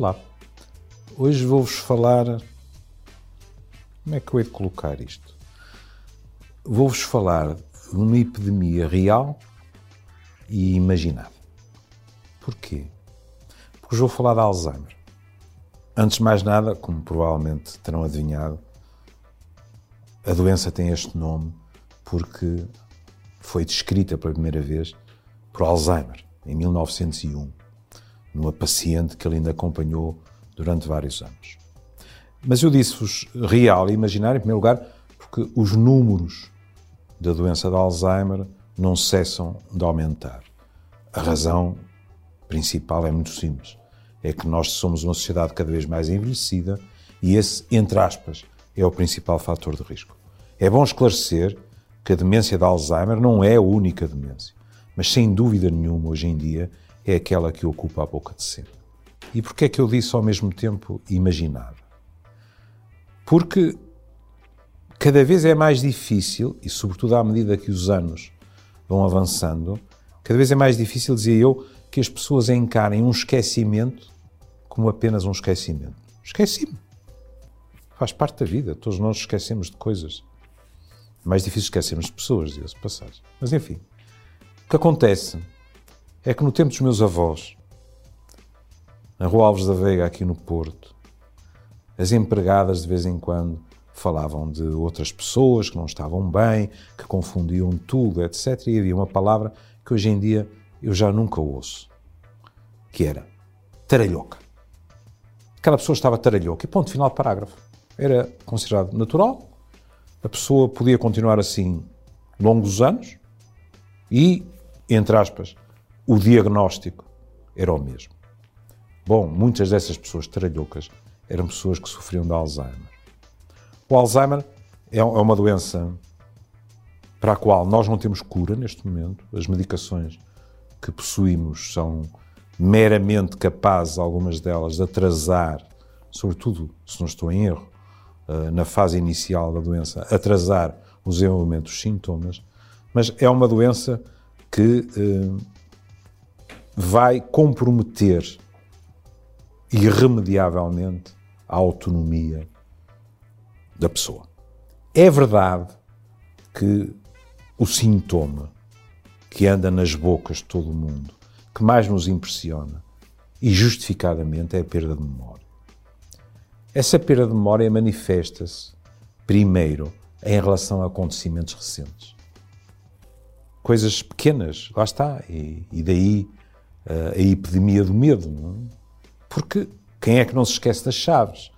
Olá, hoje vou-vos falar. Como é que eu hei de colocar isto? Vou-vos falar de uma epidemia real e imaginada. Porquê? Porque hoje vou falar de Alzheimer. Antes de mais nada, como provavelmente terão adivinhado, a doença tem este nome porque foi descrita pela primeira vez por Alzheimer, em 1901, numa paciente que ele ainda acompanhou durante vários anos. Mas eu disse-vos real e imaginário, em primeiro lugar, porque os números da doença de Alzheimer não cessam de aumentar. A razão principal é muito simples. É que nós somos uma sociedade cada vez mais envelhecida e esse, entre aspas, é o principal fator de risco. É bom esclarecer que a demência de Alzheimer não é a única demência, mas sem dúvida nenhuma, hoje em dia, é aquela que ocupa a boca de cena. E porquê é que eu disse ao mesmo tempo imaginável? Porque cada vez é mais difícil, e sobretudo à medida que os anos vão avançando, cada vez é mais difícil, dizia eu, que as pessoas encarem um esquecimento como apenas um esquecimento. Esqueci-me. Faz parte da vida. Todos nós esquecemos de coisas. É mais difícil esquecermos de pessoas, diga-se passagem. Mas enfim, o que acontece é que no tempo dos meus avós, na Rua Alves da Veiga, aqui no Porto, as empregadas de vez em quando falavam de outras pessoas que não estavam bem, que confundiam tudo, etc. E havia uma palavra que hoje em dia eu já nunca ouço, que era taralhoca. Aquela pessoa estava taralhoca e ponto final parágrafo. Era considerado natural, a pessoa podia continuar assim longos anos e, entre aspas, o diagnóstico era o mesmo. Bom, muitas dessas pessoas taralhocas eram pessoas que sofriam de Alzheimer. O Alzheimer é, é uma doença para a qual nós não temos cura neste momento. As medicações que possuímos são meramente capazes, algumas delas, de atrasar, sobretudo, se não estou em erro, eh, na fase inicial da doença, atrasar o desenvolvimento dos sintomas, mas é uma doença que eh, vai comprometer irremediavelmente a autonomia da pessoa. É verdade que o sintoma que anda nas bocas de todo o mundo, que mais nos impressiona, e justificadamente, é a perda de memória. Essa perda de memória manifesta-se, primeiro, em relação a acontecimentos recentes. Coisas pequenas, lá está, e, e daí a epidemia do medo. É? Porque quem é que não se esquece das chaves?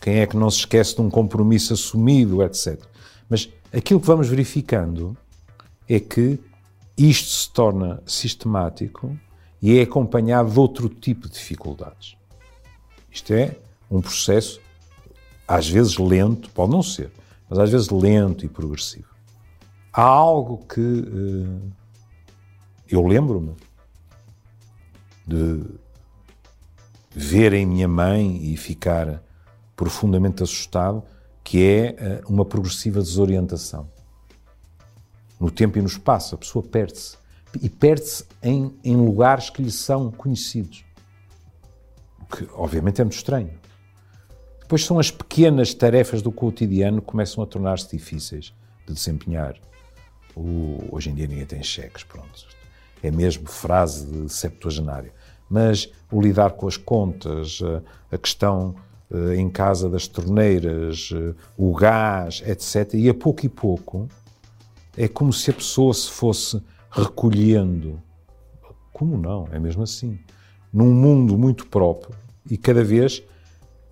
Quem é que não se esquece de um compromisso assumido, etc. Mas aquilo que vamos verificando é que isto se torna sistemático e é acompanhado de outro tipo de dificuldades. Isto é, um processo, às vezes lento, pode não ser, mas às vezes lento e progressivo. Há algo que uh, eu lembro-me de ver em minha mãe e ficar profundamente assustado, que é uh, uma progressiva desorientação. No tempo e no espaço, a pessoa perde-se. E perde-se em, em lugares que lhe são conhecidos. O que, obviamente, é muito estranho. Depois são as pequenas tarefas do cotidiano que começam a tornar-se difíceis de desempenhar. O, hoje em dia ninguém tem cheques, pronto. É mesmo frase de septuagenário. Mas o lidar com as contas, a questão eh, em casa das torneiras, eh, o gás, etc. E a pouco e pouco é como se a pessoa se fosse recolhendo. Como não? É mesmo assim. Num mundo muito próprio e cada vez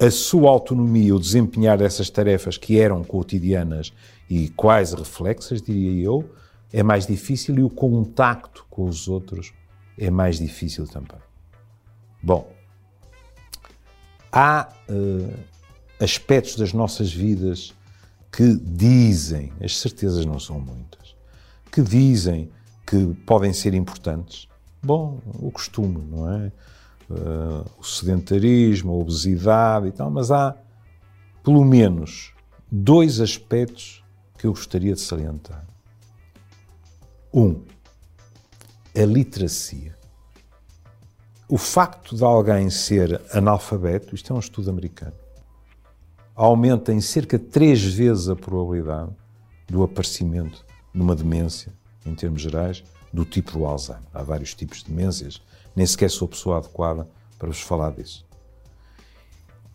a sua autonomia, o desempenhar dessas tarefas que eram cotidianas e quase reflexas, diria eu, é mais difícil e o contacto com os outros é mais difícil também. Bom, há uh, aspectos das nossas vidas que dizem, as certezas não são muitas, que dizem que podem ser importantes. Bom, o costume, não é? uh, o sedentarismo, a obesidade e tal, mas há pelo menos dois aspectos que eu gostaria de salientar. Um, a literacia. o facto de alguém ser analfabeto, isto é um estudo americano, aumenta em cerca de três vezes a probabilidade do aparecimento de uma demência, em termos gerais, do tipo do Alzheimer. Há vários tipos de demências, nem sequer sou a pessoa adequada para vos falar disso.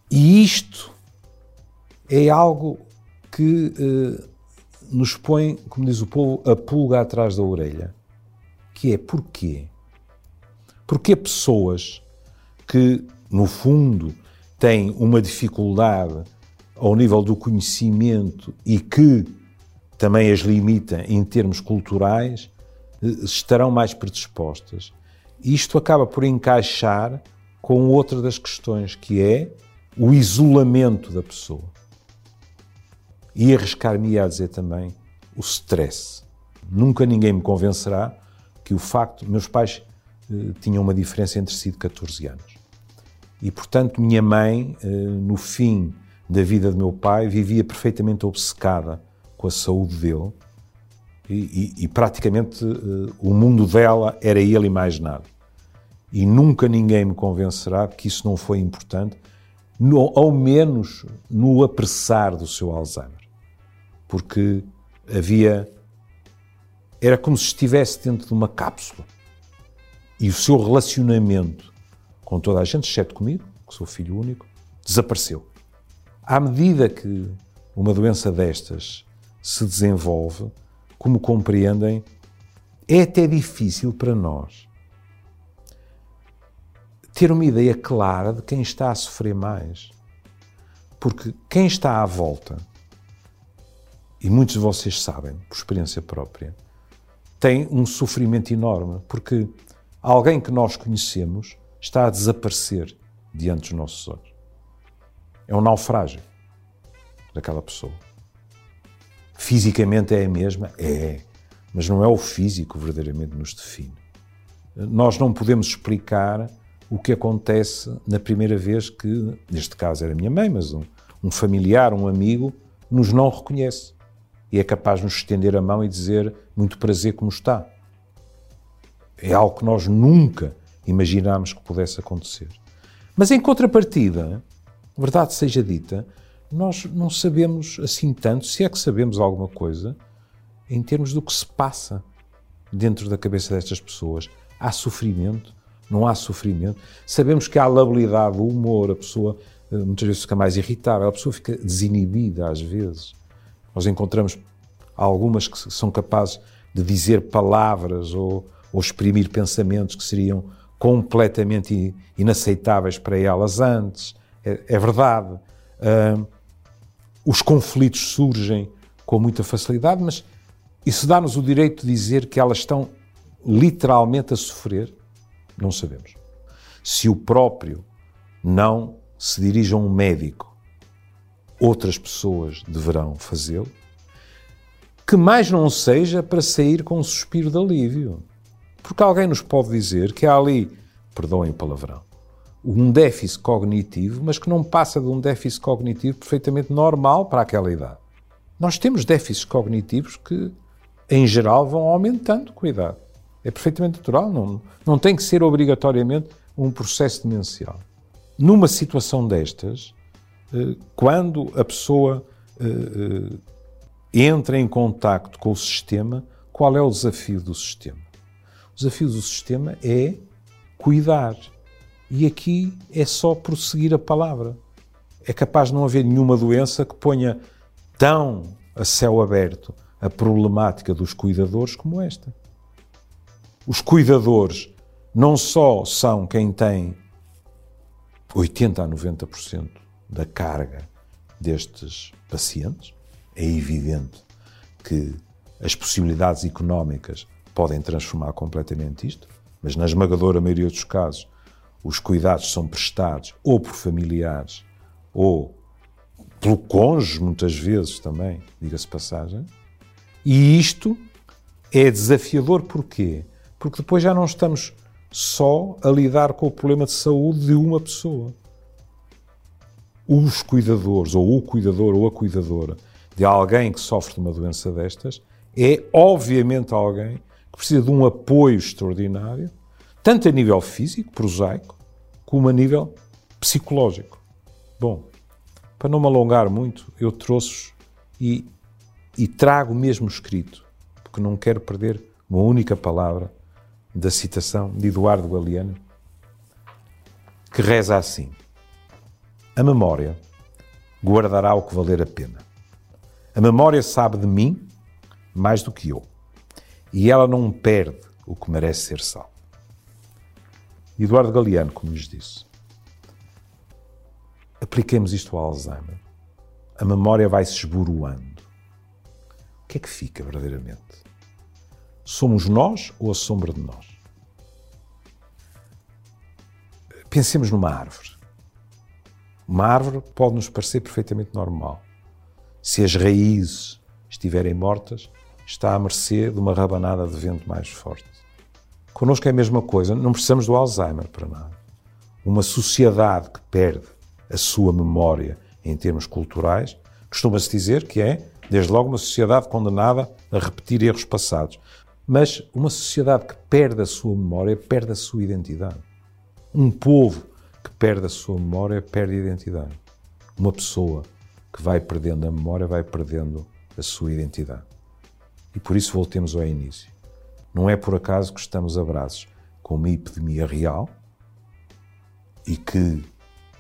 E isto é algo que eh, nos põe, como diz o povo, a pulga atrás da orelha, que é porquê? Porque pessoas que, no fundo, têm uma dificuldade ao nível do conhecimento e que também as limita em termos culturais, eh, estarão mais predispostas. Isto acaba por encaixar com outra das questões, que é o isolamento da pessoa. E arriscar-me a dizer também o stress. Nunca ninguém me convencerá que o facto. Meus pais eh, tinham uma diferença entre si de 14 anos. E, portanto, minha mãe, eh, no fim da vida de meu pai, vivia perfeitamente obcecada com a saúde dele e, e, e praticamente eh, o mundo dela era ele e mais nada. E nunca ninguém me convencerá que isso não foi importante, no, ao menos no apressar do seu Alzheimer. Porque havia. Era como se estivesse dentro de uma cápsula e o seu relacionamento com toda a gente, exceto comigo, que sou filho único, desapareceu. À medida que uma doença destas se desenvolve, como compreendem, é até difícil para nós ter uma ideia clara de quem está a sofrer mais. Porque quem está à volta, e muitos de vocês sabem, por experiência própria, tem um sofrimento enorme, porque alguém que nós conhecemos está a desaparecer diante dos nossos olhos. É um naufrágio daquela pessoa. Fisicamente é a mesma? É. Mas não é o físico que verdadeiramente nos define. Nós não podemos explicar o que acontece na primeira vez que, neste caso era a minha mãe, mas um, um familiar, um amigo, nos não reconhece e é capaz de nos estender a mão e dizer muito prazer como está. É algo que nós nunca imaginámos que pudesse acontecer. Mas em contrapartida, verdade seja dita, nós não sabemos assim tanto, se é que sabemos alguma coisa, em termos do que se passa dentro da cabeça destas pessoas. Há sofrimento? Não há sofrimento? Sabemos que há labilidade, o humor, a pessoa eh, muitas vezes fica mais irritável, a pessoa fica desinibida às vezes. Nós encontramos algumas que são capazes de dizer palavras ou, ou exprimir pensamentos que seriam completamente inaceitáveis para elas antes. É, é verdade. Uh, os conflitos surgem com muita facilidade, mas isso dá-nos o direito de dizer que elas estão literalmente a sofrer? Não sabemos. Se o próprio não se dirige a um médico, outras pessoas deverão fazê-lo. Que mais não seja para sair com um suspiro de alívio. Porque alguém nos pode dizer que há ali, perdoem o palavrão, um déficit cognitivo, mas que não passa de um déficit cognitivo perfeitamente normal para aquela idade. Nós temos déficits cognitivos que, em geral, vão aumentando com a idade. É perfeitamente natural, não, não tem que ser obrigatoriamente um processo demencial. Numa situação destas, quando a pessoa eh, eh, entra em contacto com o sistema, qual é o desafio do sistema? O desafio do sistema é cuidar, e aqui é só prosseguir a palavra. É capaz de não haver nenhuma doença que ponha tão a céu aberto a problemática dos cuidadores como esta. Os cuidadores não só são quem tem 80 a 90% da carga destes pacientes, é evidente que as possibilidades económicas podem transformar completamente isto, mas na esmagadora maioria dos casos os cuidados são prestados ou por familiares ou pelo cônjuge, muitas vezes também, diga-se passagem. E isto é desafiador porquê? Porque depois já não estamos só a lidar com o problema de saúde de uma pessoa. Os cuidadores, ou o cuidador ou a cuidadora de alguém que sofre de uma doença destas, é obviamente alguém que precisa de um apoio extraordinário tanto a nível físico, prosaico, como a nível psicológico. Bom, para não me alongar muito, eu trouxe e, e trago mesmo escrito, porque não quero perder uma única palavra da citação de Eduardo Galeano, que reza assim: A memória guardará o que valer a pena. A memória sabe de mim mais do que eu, e ela não perde o que merece ser salvo. Eduardo Galeano, como lhes disse, apliquemos isto ao Alzheimer. A memória vai se esboroando. O que é que fica verdadeiramente? Somos nós ou a sombra de nós? Pensemos numa árvore. Uma árvore pode nos parecer perfeitamente normal. Se as raízes estiverem mortas, está à mercê de uma rabanada de vento mais forte. Connosco é a mesma coisa, não precisamos do Alzheimer para nada. Uma sociedade que perde a sua memória em termos culturais, costuma-se dizer que é, desde logo, uma sociedade condenada a repetir erros passados. Mas uma sociedade que perde a sua memória perde a sua identidade. Um povo que perde a sua memória perde a identidade. Uma pessoa que vai perdendo a memória vai perdendo a sua identidade. E por isso voltemos ao início. Não é por acaso que estamos a braços com uma epidemia real e que,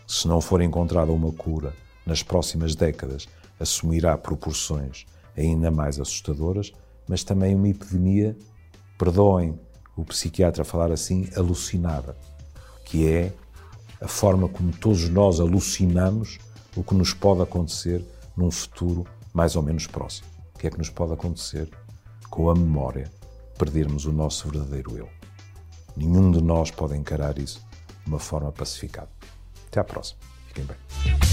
se não for encontrada uma cura nas próximas décadas, assumirá proporções ainda mais assustadoras, mas também uma epidemia, perdoem o psiquiatra falar assim, alucinada, que é a forma como todos nós alucinamos o que nos pode acontecer num futuro mais ou menos próximo. O que é que nos pode acontecer com a memória perdermos o nosso verdadeiro eu. Nenhum de nós pode encarar isso de uma forma pacificada. Até à próxima. Fiquem bem.